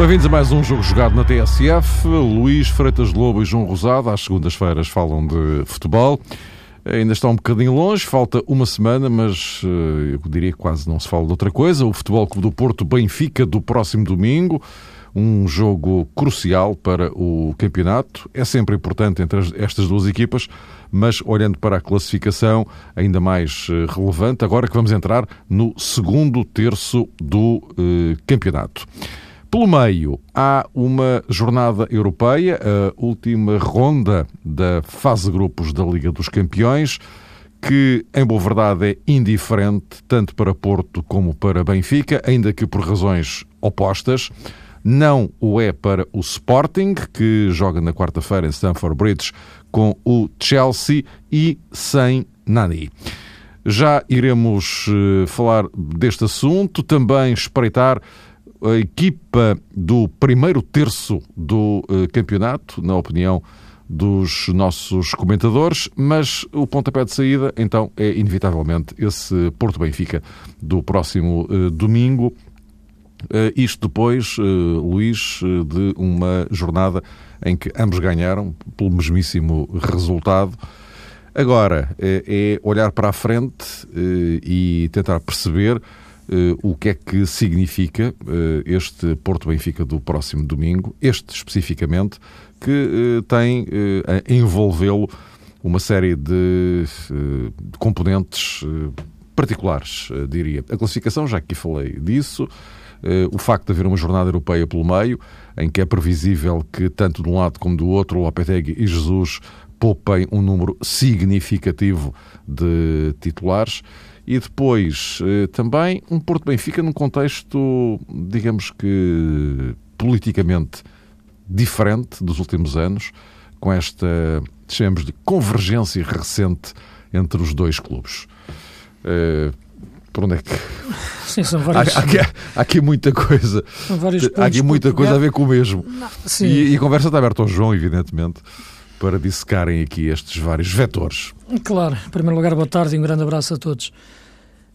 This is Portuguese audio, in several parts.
Bem-vindos a mais um jogo jogado na TSF. Luís Freitas Lobo e João Rosado, às segundas-feiras, falam de futebol. Ainda está um bocadinho longe, falta uma semana, mas eh, eu diria que quase não se fala de outra coisa. O Futebol Clube do Porto Benfica do próximo domingo, um jogo crucial para o campeonato. É sempre importante entre estas duas equipas, mas olhando para a classificação, ainda mais eh, relevante, agora que vamos entrar no segundo terço do eh, campeonato. Pelo meio, há uma jornada europeia, a última ronda da fase de grupos da Liga dos Campeões, que, em boa verdade, é indiferente tanto para Porto como para Benfica, ainda que por razões opostas. Não o é para o Sporting, que joga na quarta-feira em Stamford Bridge com o Chelsea e sem Nani. Já iremos uh, falar deste assunto, também espreitar a equipa do primeiro terço do uh, campeonato, na opinião dos nossos comentadores, mas o pontapé de saída, então, é inevitavelmente esse Porto Benfica do próximo uh, domingo. Uh, isto depois, Luís, de uma jornada em que ambos ganharam pelo mesmíssimo resultado. Agora, é olhar para a frente e tentar perceber o que é que significa uh, este Porto Benfica do próximo domingo, este especificamente, que uh, tem envolvê-lo uma série de, de componentes particulares, diria. A classificação, já aqui falei disso, o facto de haver uma jornada europeia pelo meio, em que é previsível que tanto de um lado como do outro, Lopetegui e Jesus poupem um número significativo de titulares e depois eh, também um Porto Benfica num contexto, digamos que politicamente diferente dos últimos anos, com esta, chamemos de convergência recente entre os dois clubes. Uh, por onde é que. Sim, são vários. Há, há, há aqui muita coisa. São vários há aqui muita coisa a ver com o mesmo. Não. E, e a conversa está aberta ao João, evidentemente para dissecarem aqui estes vários vetores. Claro, em primeiro lugar, boa tarde e um grande abraço a todos.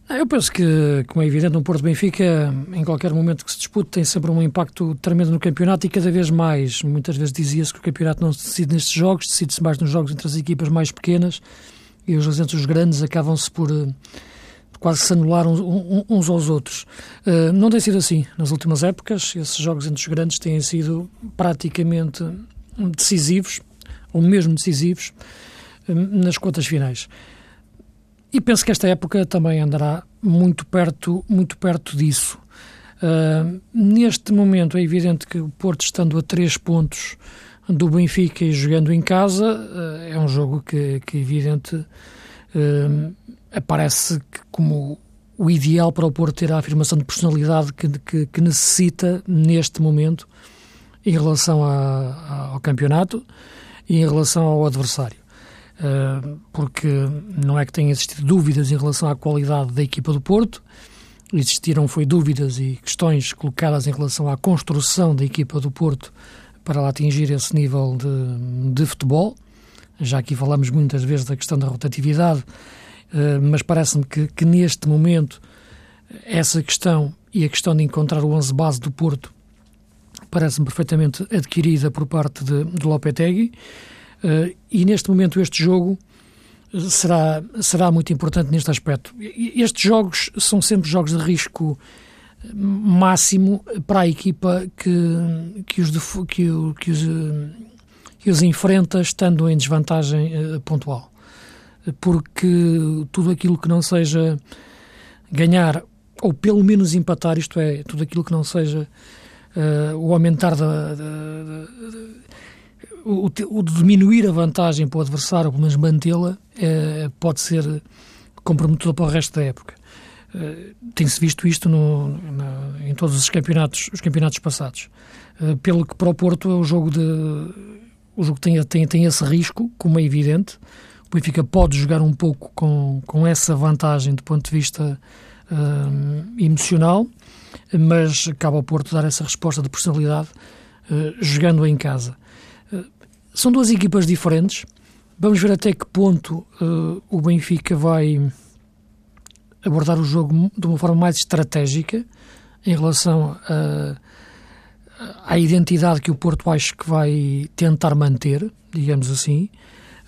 Ah, eu penso que, como é evidente, no Porto Benfica, em qualquer momento que se dispute, tem sempre um impacto tremendo no campeonato e cada vez mais. Muitas vezes dizia-se que o campeonato não se decide nestes jogos, decide-se mais nos jogos entre as equipas mais pequenas e os os grandes acabam-se por uh, quase se anular uns, aos outros. Uh, não tem sido assim nas últimas épocas. Esses jogos entre os grandes têm sido praticamente decisivos ou mesmo decisivos, hum, nas contas finais. E penso que esta época também andará muito perto, muito perto disso. Uh, neste momento é evidente que o Porto, estando a três pontos do Benfica e jogando em casa, uh, é um jogo que, que evidente, uh, aparece como o ideal para o Porto ter a afirmação de personalidade que, que, que necessita neste momento em relação a, ao campeonato e em relação ao adversário. Uh, porque não é que tenha existido dúvidas em relação à qualidade da equipa do Porto, existiram foi dúvidas e questões colocadas em relação à construção da equipa do Porto para lá atingir esse nível de, de futebol. Já aqui falamos muitas vezes da questão da rotatividade, uh, mas parece-me que, que, neste momento essa questão e a questão de encontrar o 11 base do Porto parece-me perfeitamente adquirida por parte de, de Lopetegui uh, e neste momento este jogo será, será muito importante neste aspecto. Estes jogos são sempre jogos de risco máximo para a equipa que, que, os, que, que, os, que os enfrenta estando em desvantagem pontual. Porque tudo aquilo que não seja ganhar ou pelo menos empatar, isto é, tudo aquilo que não seja uh, o aumentar da, o, o, diminuir a vantagem para o adversário, pelo menos mantê-la, uh, pode ser comprometedor para o resto da época. Uh, Tem-se visto isto no, em todos os campeonatos, os campeonatos passados. pelo que para o Porto é o jogo de o jogo tem, tem, tem esse risco, como é evidente. O Benfica pode jogar um pouco com, com essa vantagem do ponto de vista emocional, mas acaba o Porto dar essa resposta de personalidade jogando em casa. São duas equipas diferentes. Vamos ver até que ponto o Benfica vai abordar o jogo de uma forma mais estratégica em relação a, à identidade que o Porto acho que vai tentar manter, digamos assim.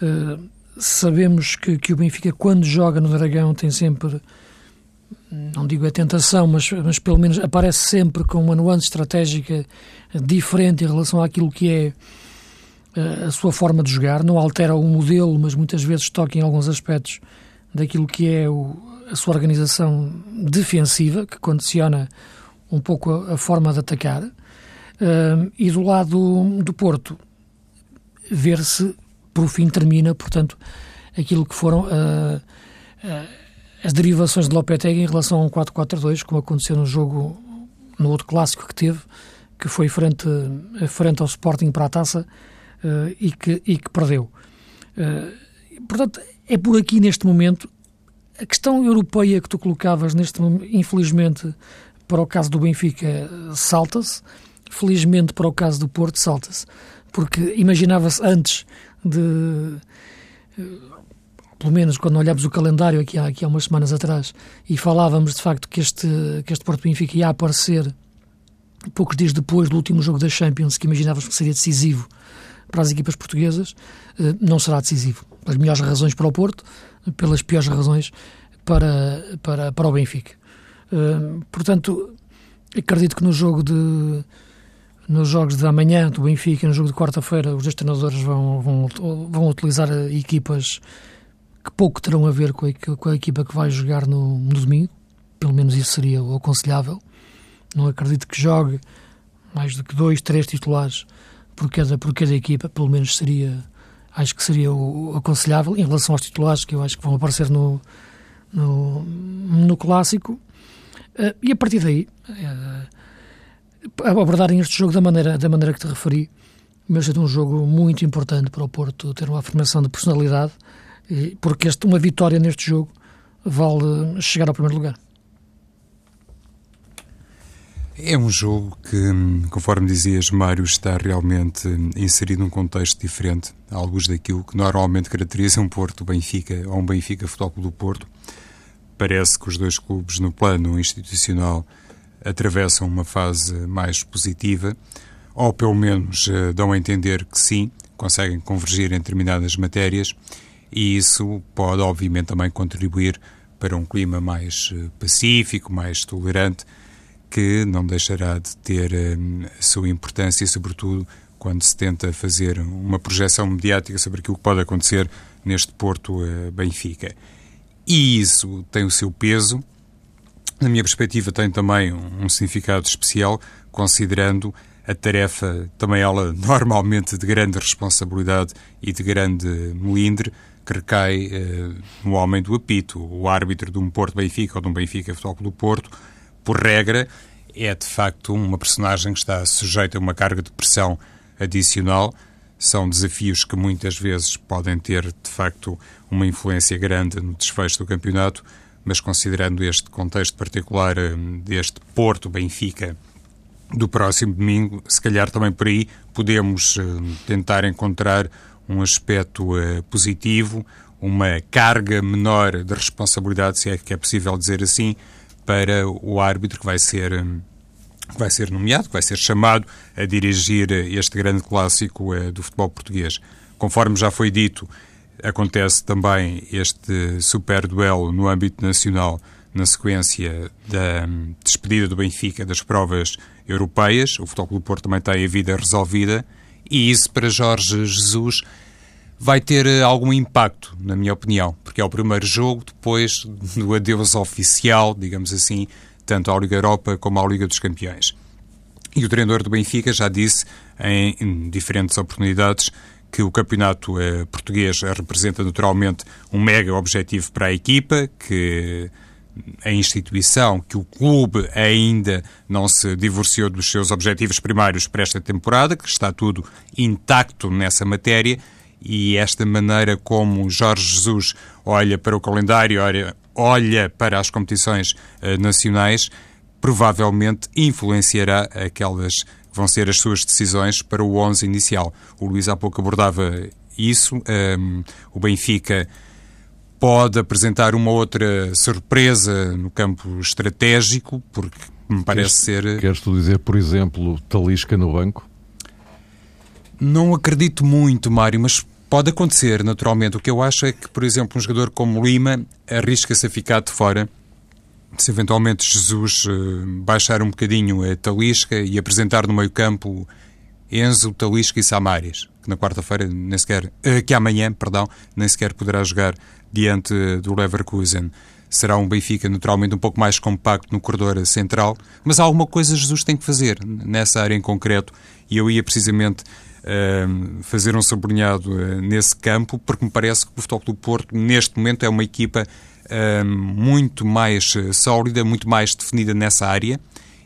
Uh, sabemos que, que o Benfica, quando joga no Dragão, tem sempre, não digo a tentação, mas, mas pelo menos aparece sempre com uma nuance estratégica diferente em relação àquilo que é uh, a sua forma de jogar. Não altera o modelo, mas muitas vezes toca em alguns aspectos daquilo que é o, a sua organização defensiva, que condiciona um pouco a, a forma de atacar. Uh, e do lado do Porto, ver se por fim termina, portanto, aquilo que foram uh, uh, as derivações de Lopetegui em relação a um 4-4-2, como aconteceu no jogo, no outro clássico que teve, que foi frente, frente ao Sporting para a taça e, que, e que perdeu. portanto, é por aqui neste momento a questão europeia que tu colocavas neste infelizmente, para o caso do Benfica, salta-se. Felizmente, para o caso do Porto, salta-se. Porque imaginava-se antes de. Pelo menos quando olhámos o calendário aqui há, aqui há umas semanas atrás e falávamos de facto que este, que este Porto Benfica ia aparecer poucos dias depois do último jogo da Champions, que imaginávamos que seria decisivo para as equipas portuguesas, eh, não será decisivo. Pelas melhores razões para o Porto, pelas piores razões para, para, para o Benfica. Uh, portanto, acredito que no jogo de nos jogos de amanhã do Benfica no jogo de quarta-feira os dois treinadores vão, vão, vão utilizar equipas que pouco terão a ver com a, com a equipa que vai jogar no, no, domingo, pelo menos isso seria o aconselhável. Não acredito que jogue mais do que dois, três titulares por cada, por cada equipa, pelo menos seria acho que seria o aconselhável em relação aos titulares que eu acho que vão aparecer no, no, no clássico. Uh, e a partir daí, uh, abordarem este jogo da maneira, da maneira que te referi, mas é um jogo muito importante para o Porto ter uma afirmação de personalidade, porque este, uma vitória neste jogo vale chegar ao primeiro lugar. É um jogo que, conforme dizias, Mário, está realmente inserido num contexto diferente, luz daquilo que normalmente caracteriza um Porto Benfica ou um Benfica Futebol Clube do Porto. Parece que os dois clubes, no plano institucional, atravessam uma fase mais positiva, ou pelo menos eh, dão a entender que sim, conseguem convergir em determinadas matérias, e isso pode, obviamente, também contribuir para um clima mais eh, pacífico, mais tolerante que não deixará de ter hum, a sua importância, sobretudo quando se tenta fazer uma projeção mediática sobre aquilo que pode acontecer neste Porto uh, Benfica. E isso tem o seu peso. Na minha perspectiva, tem também um significado especial, considerando a tarefa, também ela normalmente de grande responsabilidade e de grande melindre, que recai uh, no homem do apito, o árbitro de um Porto Benfica ou de um Benfica Futebol do Porto, por regra, é de facto uma personagem que está sujeita a uma carga de pressão adicional. São desafios que muitas vezes podem ter, de facto, uma influência grande no desfecho do campeonato, mas considerando este contexto particular eh, deste Porto-Benfica do próximo domingo, se calhar também por aí podemos eh, tentar encontrar um aspecto eh, positivo, uma carga menor de responsabilidade, se é que é possível dizer assim, para o árbitro que vai ser hum, que vai ser nomeado, que vai ser chamado a dirigir este grande clássico eh, do futebol português. Conforme já foi dito, acontece também este super duelo no âmbito nacional na sequência da hum, despedida do Benfica das provas europeias. O Futebol Clube Porto também tem a vida resolvida e isso para Jorge Jesus vai ter eh, algum impacto, na minha opinião, porque é o primeiro jogo depois do adeus oficial, digamos assim, tanto à Liga Europa como à Liga dos Campeões. E o treinador do Benfica já disse em, diferentes oportunidades que o campeonato eh, português representa naturalmente um mega objetivo para a equipa, que a instituição, que o clube ainda não se divorciou dos seus objetivos primários para esta temporada, que está tudo intacto nessa matéria e esta maneira como Jorge Jesus olha para o calendário, olha, olha para as competições uh, nacionais, provavelmente influenciará aquelas que vão ser as suas decisões para o 11 inicial. O Luís há pouco abordava isso. Um, o Benfica pode apresentar uma outra surpresa no campo estratégico, porque me parece queres, ser. Queres tu dizer, por exemplo, Talisca no banco? Não acredito muito, Mário, mas pode acontecer, naturalmente. O que eu acho é que, por exemplo, um jogador como Lima arrisca-se a ficar de fora se eventualmente Jesus uh, baixar um bocadinho a Talisca e apresentar no meio-campo Enzo, Talisca e Samaris, que na quarta-feira nem sequer, uh, que amanhã, perdão, nem sequer poderá jogar diante do Leverkusen. Será um Benfica naturalmente um pouco mais compacto no corredor central, mas alguma coisa Jesus tem que fazer nessa área em concreto e eu ia precisamente uh, fazer um sublinhado uh, nesse campo, porque me parece que o Futebol do Porto neste momento é uma equipa uh, muito mais sólida, muito mais definida nessa área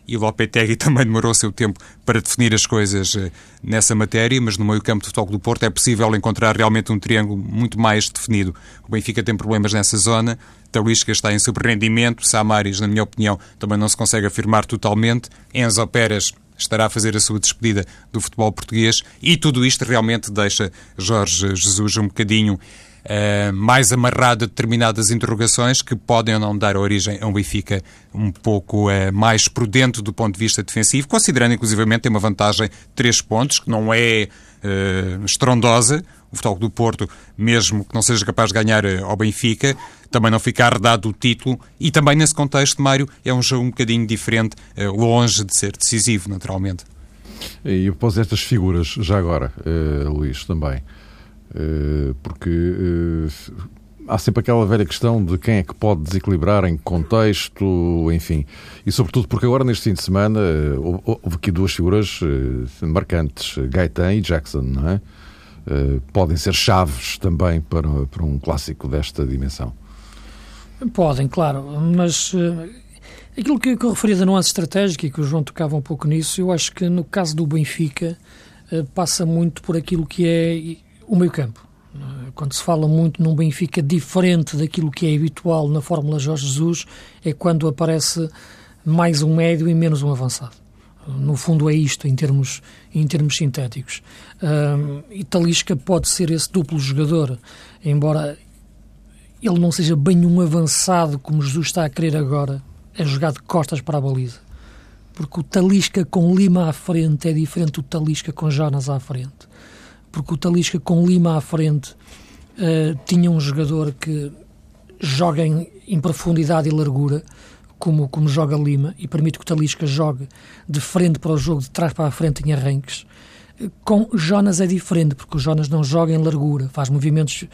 e Lopetegui também demorou seu tempo para definir as coisas eh, nessa matéria, mas no meio campo do Futebol do Porto é possível encontrar realmente um triângulo muito mais definido. O Benfica tem problemas nessa zona, Talisca está em subrendimento, Samaris, na minha opinião, também não se consegue afirmar totalmente, Enzo Pérez estará a fazer a sua despedida do futebol português e tudo isto realmente deixa Jorge Jesus um bocadinho uh, mais amarrado a determinadas interrogações que podem ou não dar origem a um Benfica um pouco uh, mais prudente do ponto de vista defensivo, considerando inclusivamente tem uma vantagem de três pontos, que não é uh, estrondosa. O Futebol do Porto, mesmo que não seja capaz de ganhar ao Benfica, também não fica arredado o título e também nesse contexto, Mário, é um jogo um bocadinho diferente, longe de ser decisivo, naturalmente. E após estas figuras, já agora, uh, Luís, também, eh, porque eh, há sempre aquela velha questão de quem é que pode desequilibrar em contexto, enfim. E sobretudo porque agora, neste fim de semana, eh, houve aqui duas figuras marcantes, Gaetan e Jackson, não é? Podem ser chaves também para, para um clássico desta dimensão. Podem, claro, mas aquilo que, que eu referi da nuance estratégica e que o João tocava um pouco nisso, eu acho que no caso do Benfica passa muito por aquilo que é o meio-campo. Quando se fala muito num Benfica diferente daquilo que é habitual na Fórmula Jorge Jesus, é quando aparece mais um médio e menos um avançado. No fundo é isto, em termos, em termos sintéticos. E Talisca pode ser esse duplo jogador, embora ele não seja bem um avançado como Jesus está a querer agora, é jogar de costas para a baliza. Porque o Talisca com Lima à frente é diferente do Talisca com Jonas à frente porque o Talisca com Lima à frente uh, tinha um jogador que joga em, em, profundidade e largura, como, como joga Lima, e permite que o Talisca jogue de frente para o jogo, de trás para a frente em arranques. Com Jonas é diferente, porque o Jonas não joga em largura, faz movimentos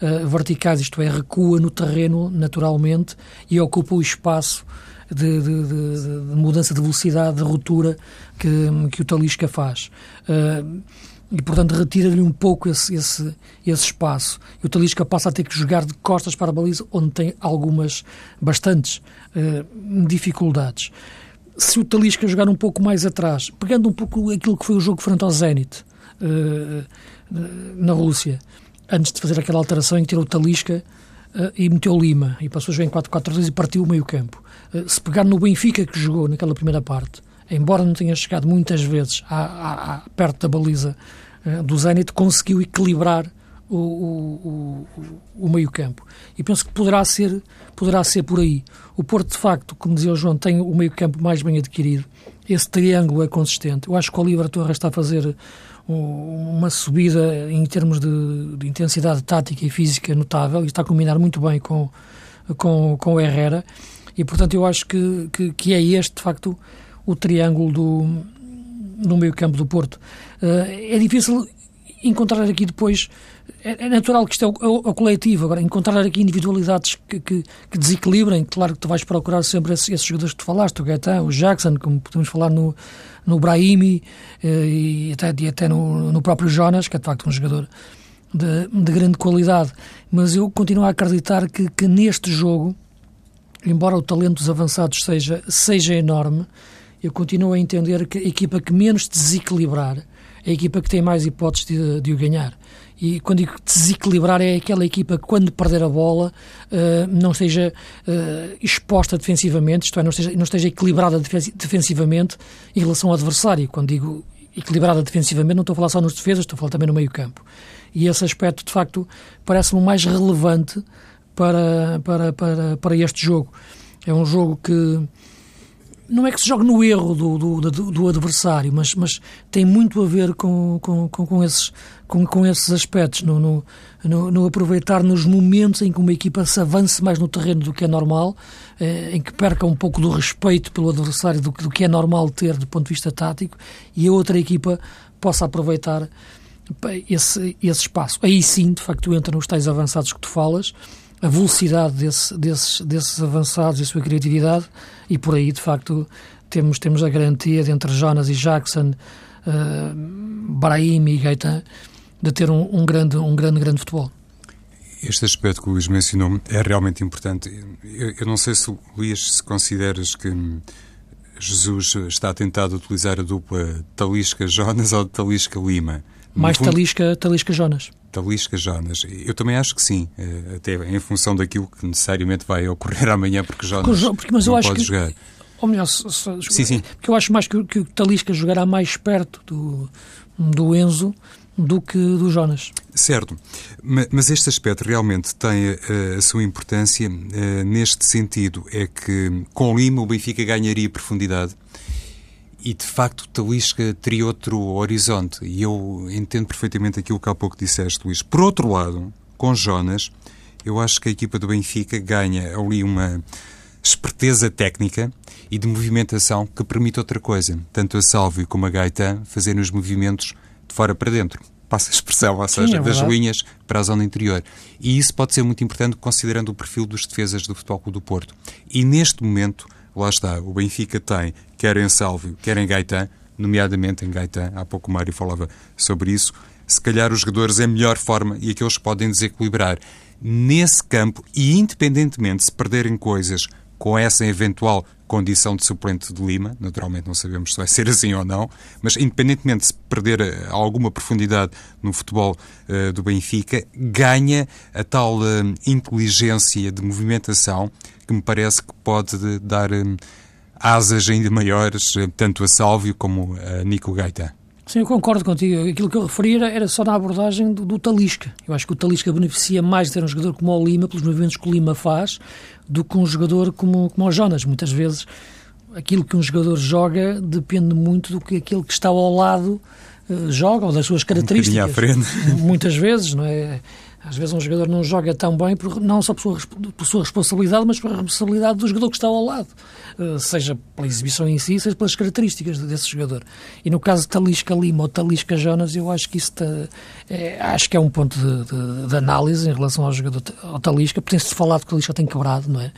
uh, verticais, isto é, recua no terreno naturalmente e ocupa o espaço de, de, de, de mudança de velocidade, de ruptura que, que o Talisca faz. Uh, e, portanto, retira-lhe um pouco esse, esse, esse espaço. E o Talisca passa a ter que jogar de costas para a baliza, onde tem algumas, bastantes uh, dificuldades. Se o Talisca jogar um pouco mais atrás, pegando um pouco aquilo que foi o jogo frente ao Zenit, uh, na Rússia, antes de fazer aquela alteração em que tirou o Talisca uh, e meteu Lima, e passou a jogar em 4-4-2 e partiu o meio campo. se pegar no Benfica que jogou naquela primeira parte, embora não tenha chegado muitas vezes à, à, à, perto da baliza uh, do Zenit, conseguiu equilibrar o, o, o, o meio-campo. E penso que poderá ser, poderá ser por aí. O Porto, de facto, como dizia o João, tem o meio-campo mais bem adquirido. Esse triângulo é consistente. Eu acho que o Oliver Torres está a fazer uma subida em termos de, de, intensidade tática e física notável e está a combinar muito bem com, com, com o Herrera. E, portanto, eu acho que, que, que é este, de facto, o triângulo do, no meio campo do Porto. Uh, é difícil encontrar aqui depois, é, é natural que isto é o, é o, coletivo, agora encontrar aqui individualidades que, que, que, desequilibrem, claro que tu vais procurar sempre esses, esses jogadores que tu falaste, o Gaetan, o Jackson, como podemos falar no, no Brahimi uh, e até, e até no, no próprio Jonas, que é de facto um jogador de, de grande qualidade, mas eu continuo a acreditar que, que neste jogo, embora o talento dos avançados seja, seja enorme, eu continuo a entender que a equipa que menos desequilibrar é a equipa que tem mais hipóteses de, de o ganhar. E quando digo desequilibrar, é aquela equipa que, quando perder a bola, uh, não esteja uh, exposta defensivamente, isto é, não esteja, não esteja equilibrada defensivamente em relação ao adversário. Quando digo equilibrada defensivamente, não estou a falar só nos defesas, estou a falar também no meio-campo. E esse aspecto, de facto, parece-me mais relevante para, para, para, para este jogo. É um jogo que não é que se jogue no erro do, do, do, do adversário, mas, mas tem muito a ver com, com, com, esses, com, com esses aspectos, no, no, no, no, aproveitar nos momentos em que uma equipa se avance mais no terreno do que é normal, eh, em que perca um pouco do respeito pelo adversário do, do que é normal ter do ponto de vista tático, e a outra equipa possa aproveitar esse, esse espaço. Aí sim, de facto, entra nos tais avançados que tu falas, a velocidade desse, desses, desses avançados e a sua criatividade, e por aí, de facto, temos, temos a garantia de entre Jonas e Jackson, uh, Brahim e Gaetan, de ter um, um, grande, um grande, grande futebol. Este aspecto que o Luís mencionou é realmente importante. Eu, eu não sei se, Luís, se consideras que Jesus está tentado utilizar a dupla Talisca-Jonas ou Talisca-Lima. Mais fundo... Talisca, Talisca Jonas. Eu também acho que sim, eh, até em função daquilo que necessariamente vai ocorrer amanhã, porque Jonas porque, mas não eu pode que, jogar. Ou melhor, se, se, sim, sim. porque eu acho mais que, que o Talisca jogará mais perto do, do Enzo do que do Jonas. Certo, mas este aspecto realmente tem a, eh, a sua importância uh, neste sentido, é que com Lima o Benfica ganharia profundidade e de facto Talisca teria outro horizonte. E eu entendo perfeitamente aquilo que há pouco disseste, Luís. Por outro lado, com Jonas, eu acho que a equipa do Benfica ganha ali uma esperteza técnica e de movimentação que permite outra coisa. Tanto a Salvio como a Gaetan fazerem os movimentos de fora para dentro. Passa a expressão, ou seja, Sim, é das linhas para a zona interior. E isso pode ser muito importante considerando o perfil dos defesas do Futebol Clube do Porto. E neste momento, lá está, o Benfica tem, quer em Sálvio, quer em Gaetan, nomeadamente em Gaetan, há pouco o Mário falava sobre isso, se calhar os jogadores em melhor forma e aqueles que podem desequilibrar nesse campo e independentemente se perderem coisas com essa eventual condição de suplente de Lima, naturalmente não sabemos se vai ser assim ou não, mas independentemente de se perder eh, alguma profundidade no futebol uh, do Benfica, ganha a tal uh, inteligência de movimentação que me parece que pode dar um, asas ainda maiores, tanto a Sálvio como a Nico Gaita. Sim, eu concordo contigo. Aquilo que eu referi era só na abordagem do, do, Talisca. Eu acho que o Talisca beneficia mais de ter um jogador como o Lima, pelos movimentos que o Lima faz, do que um jogador como, como o Jonas. Muitas vezes aquilo que um jogador joga depende muito do que aquele que está ao lado uh, joga ou das suas características. Um à frente. Muitas vezes, não é? Às vezes um jogador não joga tão bem, por, não só por sua, por sua responsabilidade, mas por responsabilidade do jogador que está ao lado. Uh, seja pela exibição em si, seja pelas características desse jogador. E no caso de Talisca Lima ou Talisca Jonas, eu acho que isso é, acho que é um ponto de, de, de, análise em relação ao jogador ao Talisca. Tem-se falado que o Talisca tem quebrado, não é?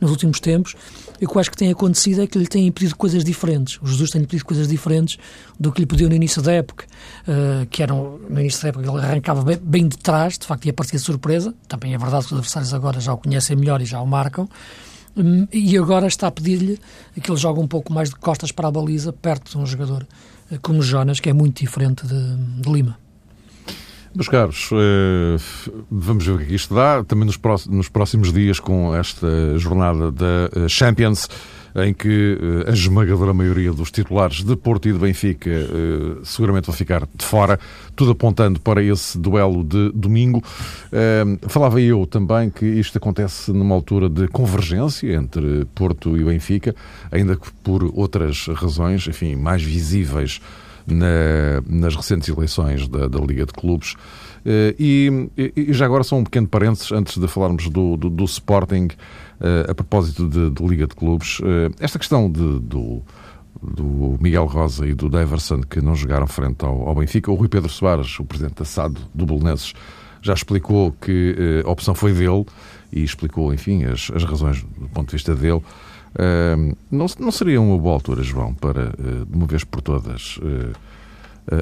Nos últimos tempos. E o que acho que tem acontecido é que lhe têm pedido coisas diferentes. O Jesus tem-lhe pedido coisas diferentes do que lhe pediu no início da época. Uh, que eram, no início da época, ele arrancava bem, bem de trás, de facto, ia parecia surpresa. Também é verdade que os adversários agora já o conhecem melhor e já o marcam. Um, e agora está a pedir-lhe que ele jogue um pouco mais de costas para a baliza, perto de um jogador uh, como Jonas, que é muito diferente de, de Lima. Meus caros, uh, vamos ver o que é isto dá. Também nos próximos, dias, com esta jornada da Champions, em que uh, a esmagadora maioria dos titulares de Porto e de Benfica seguramente vão ficar de fora, tudo apontando para esse duelo de domingo. Falava eu também que isto acontece numa altura de convergência entre Porto e Benfica, ainda que por outras razões, enfim, mais visíveis na, nas recentes eleições da, da Liga de Clubes. E, e, já agora só um pequeno parênteses antes de falarmos do, do, do Sporting. Uh, a propósito de, de, Liga de Clubes, uh, esta questão de, do, do Miguel Rosa e do Deverson que não jogaram frente ao, ao, Benfica, o Rui Pedro Soares, o presidente da SAD do Belenenses, já explicou que a opção foi dele e explicou, enfim, as, as razões do ponto de vista dele. Não, não seria uma boa altura, João, para, de uma vez por todas,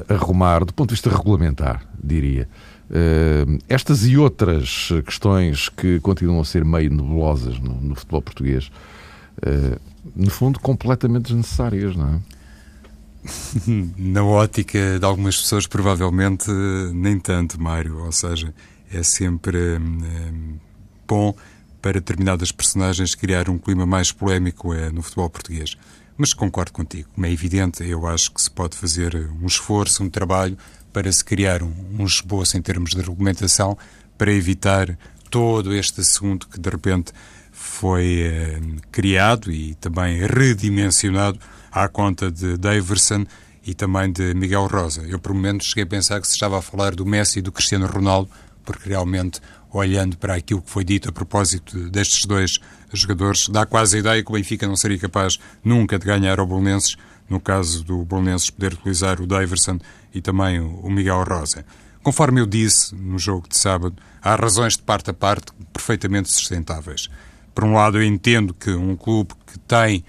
arrumar, do ponto de vista regulamentar, diria, Uh, estas e outras questões que continuam a ser meio nebulosas no, no futebol português, uh, no fundo, completamente desnecessárias, não é? Na ótica de algumas pessoas, provavelmente nem tanto, Mário. Ou seja, é sempre hum, bom para determinadas personagens criar um clima mais polémico é, no futebol português. Mas concordo contigo, como é evidente, eu acho que se pode fazer um esforço, um trabalho para se criar um, um esboço em termos de regulamentação para evitar todo este assunto que de repente foi eh, criado e também redimensionado à conta de Daverson e também de Miguel Rosa. Eu, por momentos, cheguei a pensar que se estava a falar do Messi e do Cristiano Ronaldo, porque realmente, olhando para aquilo que foi dito a propósito destes dois jogadores, dá quase a ideia que o Benfica não seria capaz nunca de ganhar ao Bolonenses, no caso do Bolonenses poder utilizar o Daverson e também o Miguel Rosa. Conforme eu disse no jogo de sábado, há razões de parte a parte perfeitamente sustentáveis. Por um lado, eu entendo que um clube que tem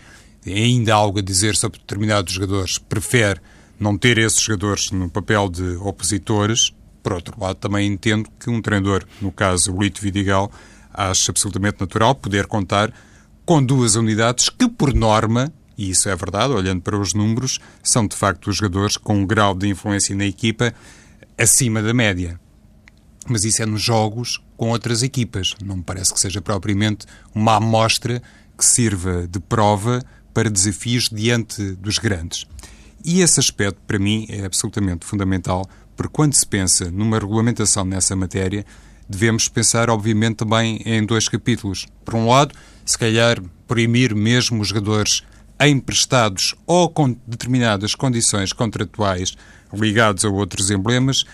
ainda algo a dizer sobre determinados jogadores prefere não ter esses jogadores no papel de opositores. Por outro lado, também entendo que um treinador, no caso o Lito Vidigal, acha absolutamente natural poder contar com duas unidades que, por norma, e isso é verdade, olhando para os números, são de facto os jogadores com um grau de influência na equipa acima da média. Mas isso é nos jogos com outras equipas. Não me parece que seja propriamente uma amostra que sirva de prova para desafios diante dos grandes. E esse aspecto, para mim, é absolutamente fundamental, porque quando se pensa numa regulamentação nessa matéria, devemos pensar, obviamente, também em dois capítulos. Por um lado, se calhar proibir mesmo os jogadores emprestados ou com determinadas condições contratuais ligados a outros emblemas,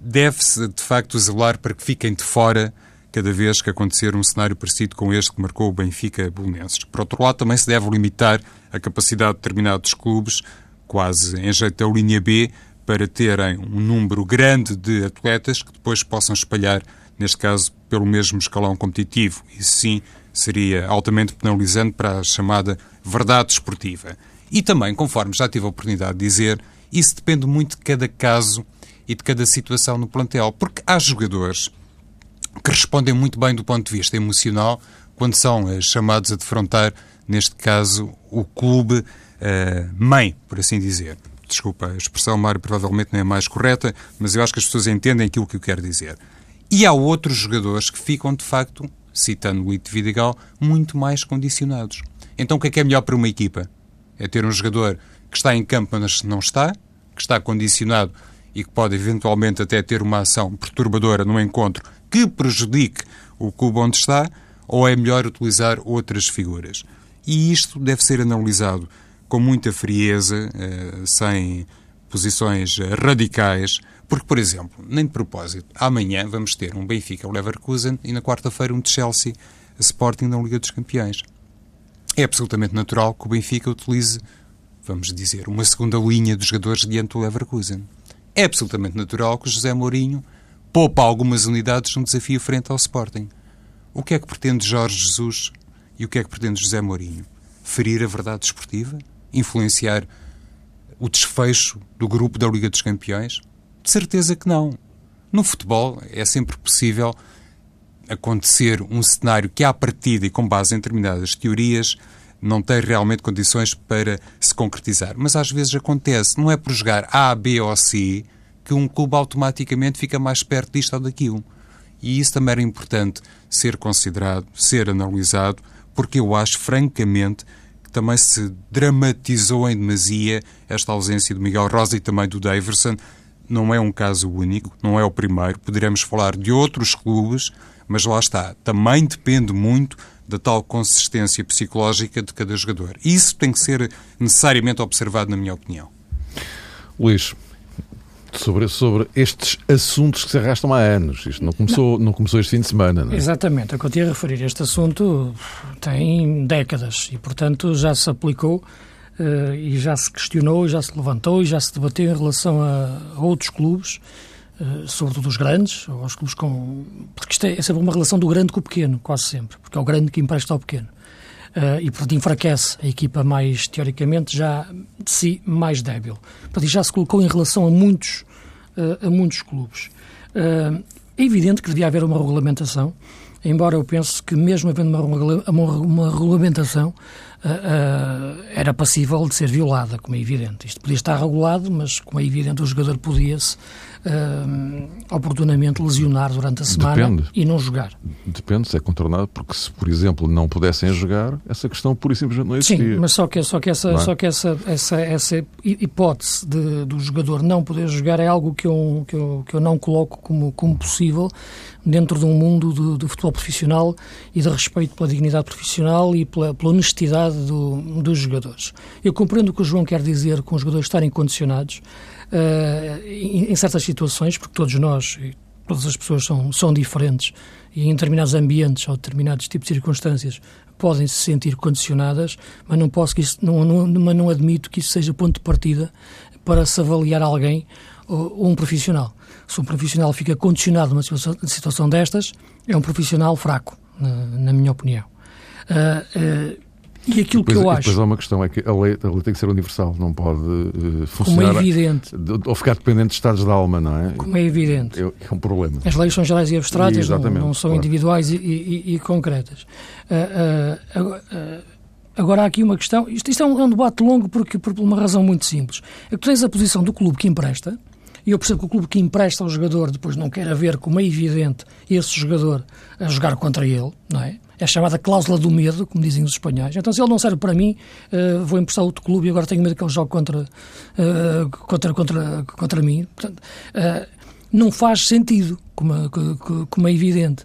deve-se, de facto, zelar para que fiquem de fora cada vez que acontecer um cenário parecido com este que marcou o Benfica Bolonenses. Por outro lado, também se deve limitar a capacidade de determinados clubes, quase em jeito da linha B, para terem um número grande de atletas que depois possam espalhar, neste caso, pelo mesmo escalão competitivo. Isso sim seria altamente penalizante para a chamada verdade esportiva. E também, conforme já tive a oportunidade de dizer, isso depende muito de cada caso e de cada situação no plantel. Porque há jogadores que respondem muito bem do ponto de vista emocional quando são eh, chamados a defrontar, neste caso, o clube uh, mãe, por assim dizer. Desculpa, a expressão, Mário, provavelmente não é mais correta, mas eu acho que as pessoas entendem aquilo que eu quero dizer. E há outros jogadores que ficam, de facto, citando o Ito Vidigal, muito mais condicionados. Então o que é que é melhor para uma equipa? É ter um jogador que está em campo, mas não está, que está condicionado e que pode eventualmente até ter uma ação perturbadora no encontro que prejudique o clube onde está, ou é melhor utilizar outras figuras? E isto deve ser analisado com muita frieza, eh, sem posições radicais, porque, por exemplo, nem de propósito, amanhã vamos ter um Benfica, o Leverkusen, e na quarta-feira um de Chelsea, Sporting na Liga dos Campeões. É absolutamente natural que o Benfica utilize, vamos dizer, uma segunda linha dos jogadores diante do Leverkusen. É absolutamente natural que o José Mourinho poupa algumas unidades num desafio frente ao Sporting. O que é que pretende Jorge Jesus e o que é que pretende José Mourinho? Ferir a verdade esportiva? Influenciar o desfecho do grupo da Liga dos Campeões? De certeza que não. No futebol é sempre possível acontecer um cenário que, à partida e com base em determinadas teorias, não tem realmente condições para se concretizar. Mas às vezes acontece. Não é por jogar A, B ou C que um clube automaticamente fica mais perto disto ou daquilo. E isso também era importante ser considerado, ser analisado, porque eu acho, francamente, também se dramatizou em demasia esta ausência do Miguel Rosa e também do Daverson. Não é um caso único, não é o primeiro. Poderemos falar de outros clubes, mas lá está. Também depende muito da tal consistência psicológica de cada jogador. Isso tem que ser necessariamente observado, na minha opinião. Luís, sobre, sobre estes assuntos que se arrastam há anos. Isto não começou, não. não começou este fim de semana, não é? Exatamente, o que eu tinha a referir. Este assunto tem décadas e, portanto, já se aplicou uh, e já se questionou, já se levantou e já se debateu em relação a, a outros clubes, uh, sobretudo os grandes, ou os clubes com. Porque isto é, é sempre uma relação do grande com o pequeno, quase sempre, porque é o grande que empresta ao pequeno. Uh, e, portanto, enfraquece a equipa mais, teoricamente, já de si mais débil. Portanto, já se colocou em relação a muitos, uh, a muitos clubes. Uh, é evidente que devia haver uma regulamentação embora eu pense que mesmo havendo uma, uma, uma regulamentação, uh, era passível de ser violada, como é evidente. Isto podia estar regulado, mas como é evidente o jogador podia-se uh, oportunamente lesionar durante a semana Depende. e não jogar. Depende se é contornado, porque se, por exemplo, não pudessem jogar, essa questão pura e simplesmente não existia. Sim, mas só que, só que, essa, é? só que essa, essa, essa hipótese de, do jogador não poder jogar é algo que eu, que eu, que eu não coloco como, como possível dentro de um mundo do, do futebol profissional e de respeito pela dignidade profissional e pela, pela honestidade do, dos jogadores. Eu compreendo o que o João quer dizer com os jogadores estarem condicionados, em, em, certas situações, porque todos nós, todas as pessoas são, são diferentes e em determinados ambientes ou determinados tipos de circunstâncias podem se sentir condicionadas, mas não posso que isso, não, não, mas não admito que isso seja ponto de partida para se avaliar alguém ou um profissional. Se um profissional fica condicionado numa situação, destas, é um profissional fraco, na, na minha opinião. Uh, e aquilo depois, que eu acho. Depois há uma questão: é que a lei, a lei tem que ser universal, não pode uh, funcionar. Como é evidente. Ou ficar dependente de estados de alma, não é? Como é evidente. É, é um problema. As leis são gerais e abstratas, e, não, não, são claro. individuais e, e, e concretas. Uh, uh, agora há aqui uma questão. Isto, isto é, um, é, um, debate longo porque, por uma razão muito simples. É que tu tens a posição do clube que empresta. E eu percebo que o clube que empresta ao jogador depois não quer haver, como é evidente, esse jogador a jogar contra ele, não é? é chamada cláusula do medo, como dizem os espanhóis. Então, se ele não serve para mim, uh, vou emprestar outro clube e agora tenho medo que ele jogue contra, uh, contra, contra, contra mim. Portanto, uh, não faz sentido, como, como é evidente.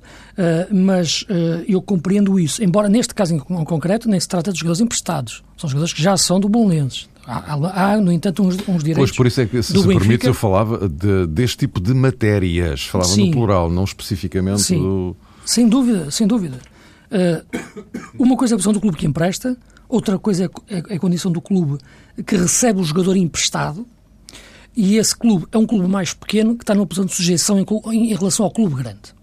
mas eu compreendo isso. Embora, neste caso em concreto, nem se trata de jogadores emprestados. São jogadores que já são do Bolonenses. Há, há, no entanto, uns, uns direitos. Pois, por isso é que, se, se permite, eu falava de, deste tipo de matérias. Falava Sim. no plural, não especificamente Sim. do. Sem dúvida, sem dúvida. Uh, uma coisa é a posição do clube que empresta, outra coisa é, é, é a condição do clube que recebe o jogador emprestado, e esse clube é um clube mais pequeno que está numa posição de sujeição em, em relação ao clube grande.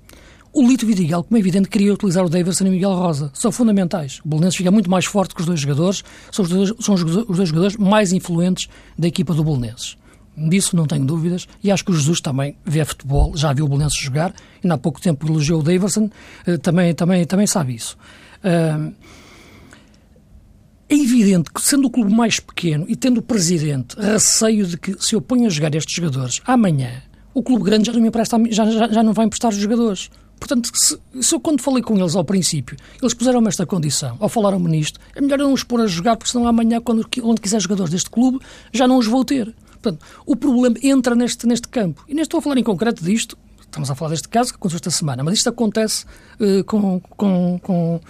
O Lito Vidigal, como é evidente, queria utilizar o Davidson e o Miguel Rosa. São fundamentais. O Bolonenses fica muito mais forte que os dois jogadores. São os dois, são os dois jogadores mais influentes da equipa do Bolonenses. Disso não tenho dúvidas e acho que o Jesus também vê futebol, já viu o Belenenses jogar, e há pouco tempo elogiou o Daverson, eh, também, também, também sabe isso. É evidente que, sendo o clube mais pequeno e tendo o presidente receio de que, se eu ponho a jogar estes jogadores amanhã, o clube grande já não, empresta, já, já, já não vai emprestar os jogadores. Portanto, se, se, eu quando falei com eles ao princípio, eles puseram-me esta condição, ou falaram-me nisto, é melhor eu não os pôr a jogar, porque senão amanhã, quando, onde quiser jogadores deste clube, já não os vou ter. Portanto, o problema entra neste, neste campo. E nem estou a falar em concreto disto, estamos a falar deste caso que aconteceu esta semana, mas isto acontece uh, com, com, com,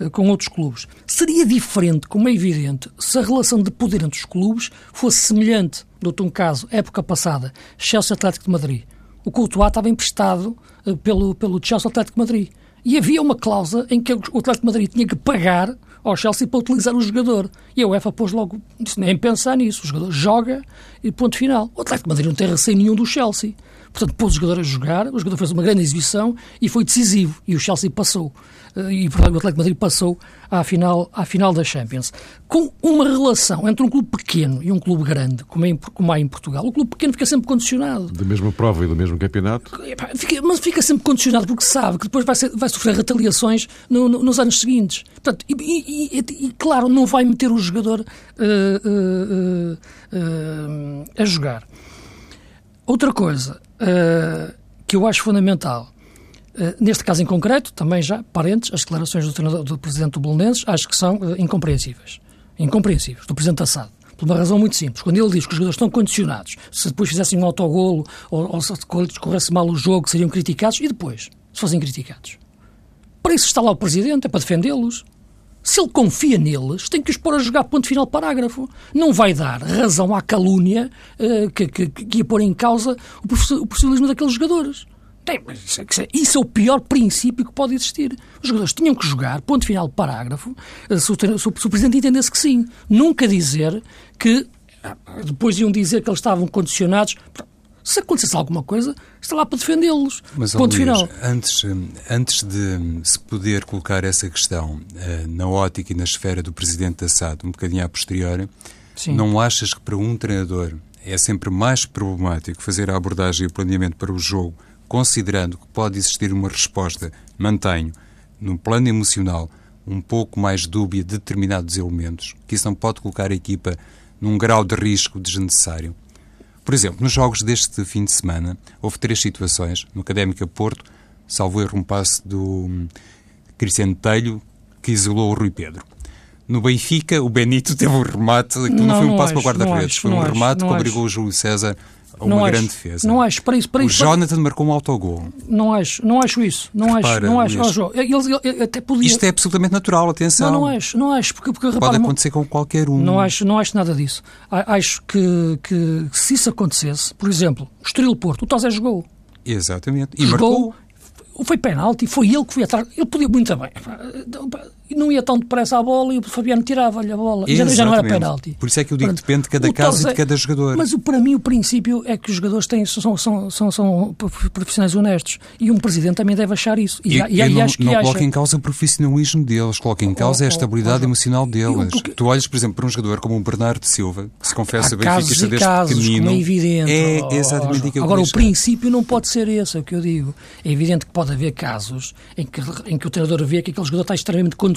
uh, com outros clubes. Seria diferente, como é evidente, se a relação de poder entre os clubes fosse semelhante, dou-te um caso, época passada, Chelsea Atlético de Madrid. O Courtois estava emprestado pelo, pelo Chelsea Atlético Madrid. E havia uma cláusula em que o Atlético Madrid tinha que pagar ao Chelsea para utilizar o jogador. E a UEFA pôs logo, disse, nem pensar nisso, o jogador joga e ponto final. O Atlético Madrid não tem receio nenhum do Chelsea. Portanto, pôs o jogador a jogar, o jogador fez uma grande exibição e foi decisivo. E o Chelsea passou. Eh, e, portanto, o Atlético de Madrid passou à final, à final da Champions. Com uma relação entre um clube pequeno e um clube grande, como, é em, como há em Portugal, o clube pequeno fica sempre condicionado. Da mesma prova e do mesmo campeonato? Fica, mas fica sempre condicionado porque sabe que depois vai, ser, vai sofrer retaliações no, no, nos anos seguintes. Portanto, e, e, e, e, claro, não vai meter o jogador uh, uh, uh, a jogar. Outra coisa que eu acho fundamental Uh, neste caso em concreto, também já, parentes, as declarações do, treinador, do presidente do Bolonenses acho que são uh, incompreensíveis. Incompreensíveis, do presidente Assad. Por uma razão muito simples. Quando ele diz que os jogadores estão condicionados, se depois fizessem um autogolo ou, ou se corresse mal o jogo, seriam criticados, e depois, se fossem criticados? Para isso está lá o presidente, é para defendê-los. Se ele confia neles, tem que os pôr a jogar ponto final parágrafo. Não vai dar razão à calúnia uh, que, que, que, ia pôr em causa o profissionalismo daqueles jogadores. Tem, isso é o pior princípio que pode existir. Os jogadores tinham que jogar, ponto final, parágrafo, se o, se o, se o Presidente entendesse que sim. Nunca dizer que ah, depois iam dizer que eles estavam condicionados. Se acontecesse alguma coisa, está lá para defendê-los. Mas, ponto Luís, final. Antes, antes de se poder colocar essa questão uh, na ótica e na esfera do Presidente Assad, um bocadinho a posteriori, sim. não achas que para um treinador é sempre mais problemático fazer a abordagem e o planeamento para o jogo considerando que pode existir uma resposta, mantenho, no plano emocional, um pouco mais dúbia de determinados elementos, que isso não pode colocar a equipa num grau de risco desnecessário. Por exemplo, nos jogos deste fim de semana, houve três situações. No Académica Porto, salvo erro um passe do hum, Cristiano Telho, que isolou o Rui Pedro. No Benfica, o Benito teve um remate, aquilo não, não foi um passo para o guarda-redes, foi um remate que obrigou o Júlio César uma não grande acho, defesa. Não acho, para isso, para o isso, Jonathan marcou um autogol. Não acho, não acho isso. Não Repara, acho, não acho. Oh, João, eles, eles até podia... Isto é absolutamente natural, atenção. Não, não acho, não acho, porque, porque repara, Pode acontecer com qualquer um. Não acho, não acho nada disso. Acho que, que se isso acontecesse, por exemplo, o Estoril Porto, o Tozé jogou. Exatamente. E jogou, marcou. foi penalti, foi ele que foi atrás. Ele podia muito bem. Não ia tão depressa à bola e o Fabiano tirava-lhe a bola. Já, já não era penalti. Por isso é que eu digo que depende de cada o caso e de cada jogador. Mas o- para mim o princípio é que os jogadores têm, são, são, são, são profissionais honestos. E um presidente também deve achar isso. E, E, e, eu e não, não acha. coloco em causa o profissionalismo deles, coloco em causa oh, a estabilidade oh, emocional deles. porque- Tu olhas, por exemplo, para um jogador como o Bernardo Silva, que se confessa bem e desde casos, pequenino. como é evidente. É exatamente aquilo que Agora, eu o digo. princípio não pode ser esse, é o que eu digo. É evidente que pode haver casos em que, em que o treinador vê que aquele jogador está extremamente condicionado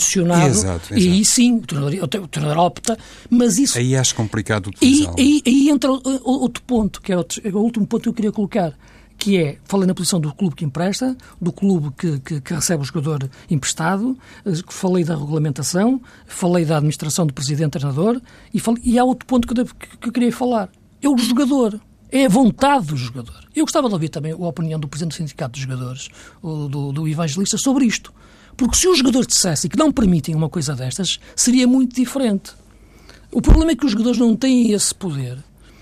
Exato, e aí exato. sim o treinador, o tre- o treinador opta, mas isso... Aí acho complicado utilizá-lo. aí, aí entra outro ponto, que é, outro- é o último ponto que eu queria colocar, que é, falei na posição do clube que empresta, do clube que, que- que recebe o jogador emprestado, eh, falei da regulamentação, falei da administração do presidente-treinador, e, falei- e há outro ponto que eu, que- eu queria falar. É o jogador. É a vontade do jogador. Eu gostava de ouvir também a opinião do Presidente do Sindicato dos Jogadores, do, do Evangelista, sobre isto. Porque se os jogadores dissessem que não permitem uma coisa destas, seria muito diferente. O problema é que os jogadores não têm esse poder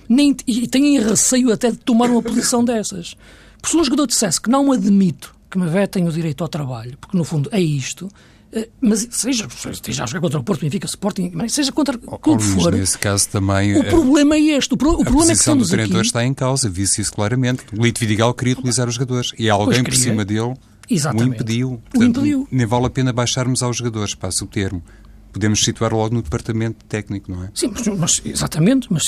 nem, e têm receio até de tomar uma posição dessas. Porque se um jogador dissesse que não admito que me vetem o direito ao trabalho, porque no fundo é isto, eh, mas seja, seja a jogar contra o Porto, Benfica, Sporting, seja contra quem Luís, for, nesse caso também o a- problema é este. O, pro- o a problema é que posição do estamos treinador aqui... está em causa, viu-se isso claramente. O Lito Vidigal queria utilizar os jogadores e alguém por cima dele Exatamente. o impediu. O Portanto, impediu. Nem vale a pena baixarmos aos jogadores, passa o termo. Podemos situar logo no departamento técnico, não é? Sim, mas, mas- exatamente, mas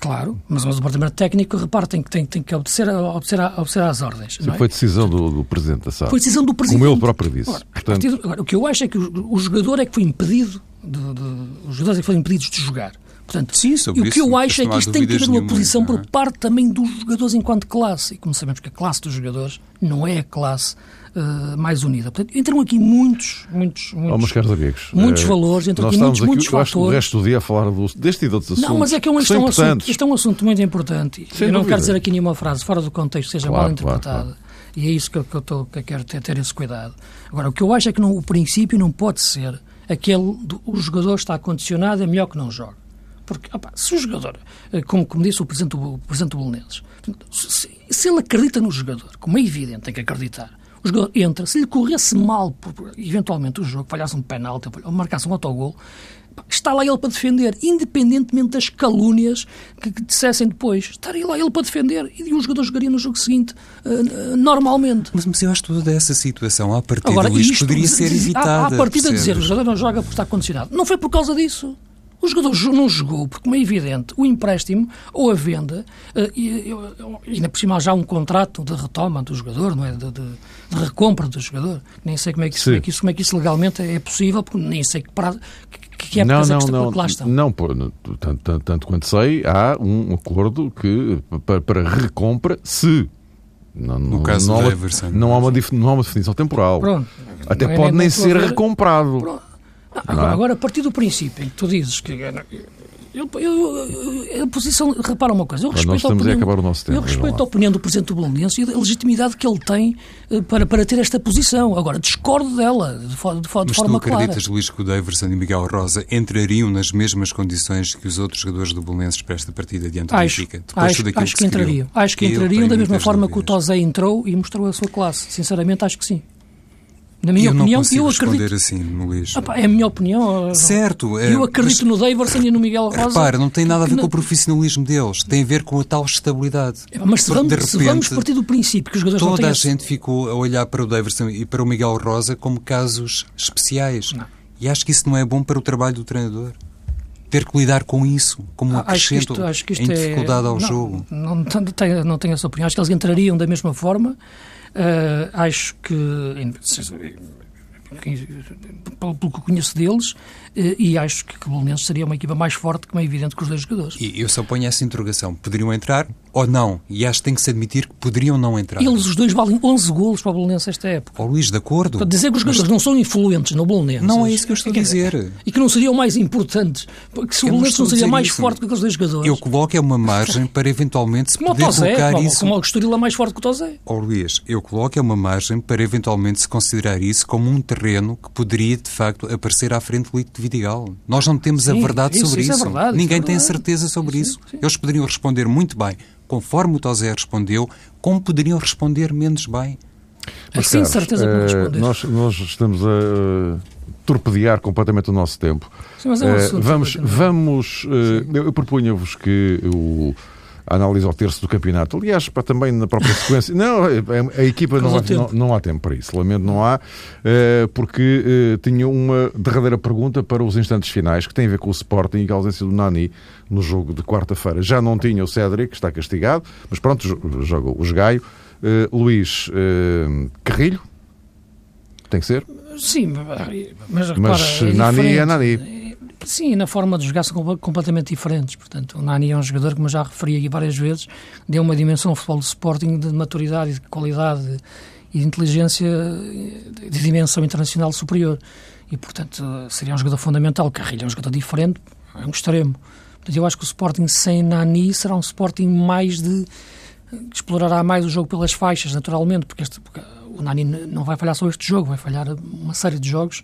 claro, mas, mas o departamento técnico, repare, tem, que- tem, tem que obedecer, obedecer, obedecer às ordens. não é? Foi decisão do, do Presidente da SAD. Foi decisão do Presidente. Como ele próprio disse. Portanto, partir agora, o que eu acho é que o, o jogador é que foi impedido, de, de- os jogadores é que foram impedidos de jogar. Portanto, Sim, sobre e o que isso eu acho é que isto tem que haver uma posição não por é? parte também dos jogadores enquanto classe. E como sabemos que a classe dos jogadores não é a classe eh, mais unida. Portanto, entram aqui muitos, muitos, oh, muitos, meus caros amigos. muitos eh, valores, entram aqui muitos, estamos muitos eu acho que o fatores. resto do dia a falar do, deste e de outros assuntos. Não, mas é que é um, é um assunto, isto é um assunto muito importante. Sem eu não dúvida. quero dizer aqui nenhuma frase fora do contexto seja Claro, mal interpretada. claro, E é isso que eu, que eu, tô- que eu quero ter, ter esse cuidado. Agora, o que eu acho é que não, o princípio não pode ser aquele do o jogador está condicionado, é melhor que não jogue. Porque, opá, se o jogador, eh, como, como disse o Presidente, o Presidente do Belenenses, se, se ele acredita no jogador, como é evidente, tem que acreditar, o jogador entra, se lhe corresse mal, eventualmente, o jogo, falhasse um penalti ou marcasse um autogol, está lá ele para defender, independentemente das calúnias que, que dissessem depois. Estaria lá ele para defender e o jogador jogaria no jogo seguinte, eh, eh, normalmente. Mas, mas eu acho que toda essa situação, à partida, Agora, Luís, isto poderia ser evitada. À, à partida de dizer o jogador não joga porque está condicionado. Não foi por causa disso. O jogador jo- não jogou, porque, como é evidente, o empréstimo ou a venda, eh, e, e, e ainda por cima há já um contrato de retoma do jogador, não é? De, de- de recompra do jogador. Nem sei como é que isso, como é que isso, como é que isso legalmente é possível, porque nem sei que, prazo, que, que é não, que, está- não, que lá estão. não, tanto, tanto, tanto quanto sei, há um acordo que para, para recompra se não, No não- caso não, do há uma, Everson. não, há uma, não há uma definição temporal. Pronto. Até Não é pode nem estou a ser recomprado. Pronto. Não Agora, é? agora, a partir do princípio em que tu dizes que. Eu, eu- eu- a posição. Repara uma coisa. Eu respeito, a opinião, acabar o nosso tempo, eu respeito a opinião do Presidente do Belenense e a legitimidade que ele tem eh, para, para ter esta posição. Agora, discordo dela de, fo- de, fo- de Mas tu forma clara. acreditas, Luís, que o Daverson e Miguel Rosa entrariam nas mesmas condições que os outros jogadores do Bolonenses para esta partida diante do Benfica? Depois de acho, acho que, entrariam. Acho que entrariam da mesma forma que o. Tosé entrou e mostrou a sua classe. Sinceramente, acho que sim. Na minha eu não opinião, consigo eu acredito. assim, Luís. Ah, pá, é a minha opinião. Certo, é, Eu acredito no Daverson e no Miguel Rosa. Repara, não tem nada a ver com o profissionalismo deles, tem a ver com a tal estabilidade. É, Mas se vamos, de se vamos repente, partir do princípio que os jogadores não Toda a esse- gente ficou a olhar para o Daverson e para o Miguel Rosa como casos especiais. Não. E acho que isso não é bom para o trabalho do treinador. Ter que lidar com isso, como um Ah, acho que acrescento isto, acho que isto em é- dificuldade ao não, jogo. Não, não, tenho, não tenho essa opinião. Acho que eles entrariam da mesma forma. Ah, acho que. pelo, que conheço deles, eh, e acho que, o Bolonenses seria uma equipa mais forte, como é evidente, que os dois jogadores. E eu só ponho essa interrogação. Poderiam entrar ou não? E acho que tem que se admitir que poderiam não entrar. Eles, os dois, valem 11 golos para o Bolonense esta época. Ó oh, Luís, de acordo. Para dizer que os jogadores não são influentes no Bolonense. Não é isso que eu estou a dizer. E que não seriam mais importantes. Que se o Bolonense não seria mais isso. forte que aqueles dois jogadores. Eu coloco é uma margem para eventualmente se como poder Tozé, colocar como, isso... Como o Estoril é mais forte que o Tozé. Ó oh, Luís, eu coloco é uma margem para eventualmente se considerar isso como um terreno que poderia, de facto, aparecer à frente do Lito de Vidigal. Nós não temos sim, a verdade isso, sobre isso. isso. É verdade, Ninguém tem é certeza sobre sim, isso. Sim. Eles poderiam responder muito bem, conforme o Tozé respondeu, como poderiam responder menos bem. Mas, Sim, certeza que responder. Nós, nós estamos a uh, torpedear completamente o nosso tempo. Sim, mas é um uh, vamos, vamos uh, eu, eu propunha-vos que o a análise ao terço do campeonato. Aliás, para também na própria sequência. Não, é, a equipa não há, não, não há, tempo para isso. Lamento, não há, uh, porque uh, tinha uma derradeira pergunta para os instantes finais que tem a ver com o Sporting e a ausência do Nani no jogo de quarta-feira. Já não tinha o Cédric, que está castigado, mas pronto, joga o Gaio. Uh, Luís Carrilho, tem que ser? Sim, mas, repara, mas é Nani é Nani. Sim, na forma de jogar são completamente diferentes. Portanto, o Nani é um jogador, como já referi aqui várias vezes, deu uma dimensão ao futebol do Sporting de maturidade, de qualidade e de inteligência de dimensão internacional superior. E, portanto, seria um jogador fundamental. Carrilho é um jogador diferente, é um extremo. Portanto, eu acho que o Sporting sem Nani será um Sporting mais de. explorará mais o jogo pelas faixas, naturalmente, porque, este, porque o Nani não vai falhar só este jogo, vai falhar uma série de jogos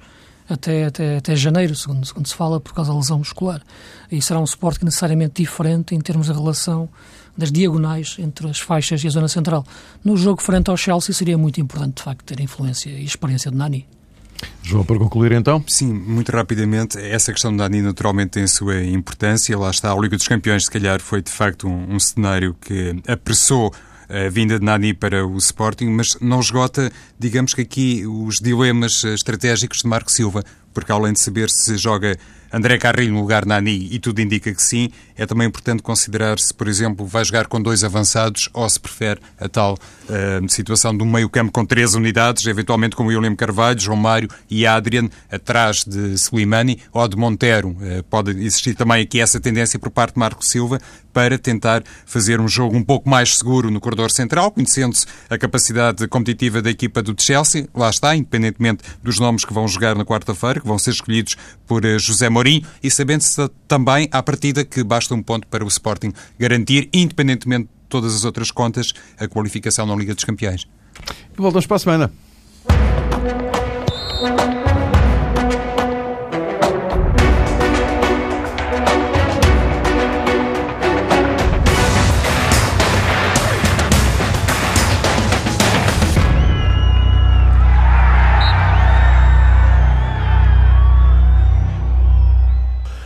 até, até, até janeiro, segundo, segundo se fala, por causa da lesão muscular. E será um suporte necessariamente diferente em termos de relação das diagonais entre as faixas e a zona central. No jogo frente ao Chelsea seria muito importante, de facto, ter influência e experiência de Nani. João, para concluir então? Sim, muito rapidamente. Essa questão de Nani naturalmente tem a sua importância. Lá está, a Liga dos Campeões, se calhar, foi de facto um, um cenário que apressou a vinda de Nani para o Sporting, mas não esgota, digamos que aqui, os dilemas estratégicos de Marco Silva, porque além de saber se joga André Carrilho no lugar de Nani, e tudo indica que sim, é também importante considerar se, por exemplo, vai jogar com dois avançados ou se prefere a tal uh, situação de um meio-campo com três unidades, eventualmente com William Carvalho, João Mário e Adrian, atrás de Slimani ou de Montero. Uh, pode existir também aqui essa tendência por parte de Marco Silva para tentar fazer um jogo um pouco mais seguro no corredor central, conhecendo-se a capacidade competitiva da equipa do Chelsea. Lá está, independentemente dos nomes que vão jogar na quarta-feira, vão ser escolhidos por uh, José Mourinho, e sabendo-se também, à partida, que basta um ponto para o Sporting garantir, independentemente de todas as outras contas, a qualificação na Liga dos Campeões. E voltamos para a semana.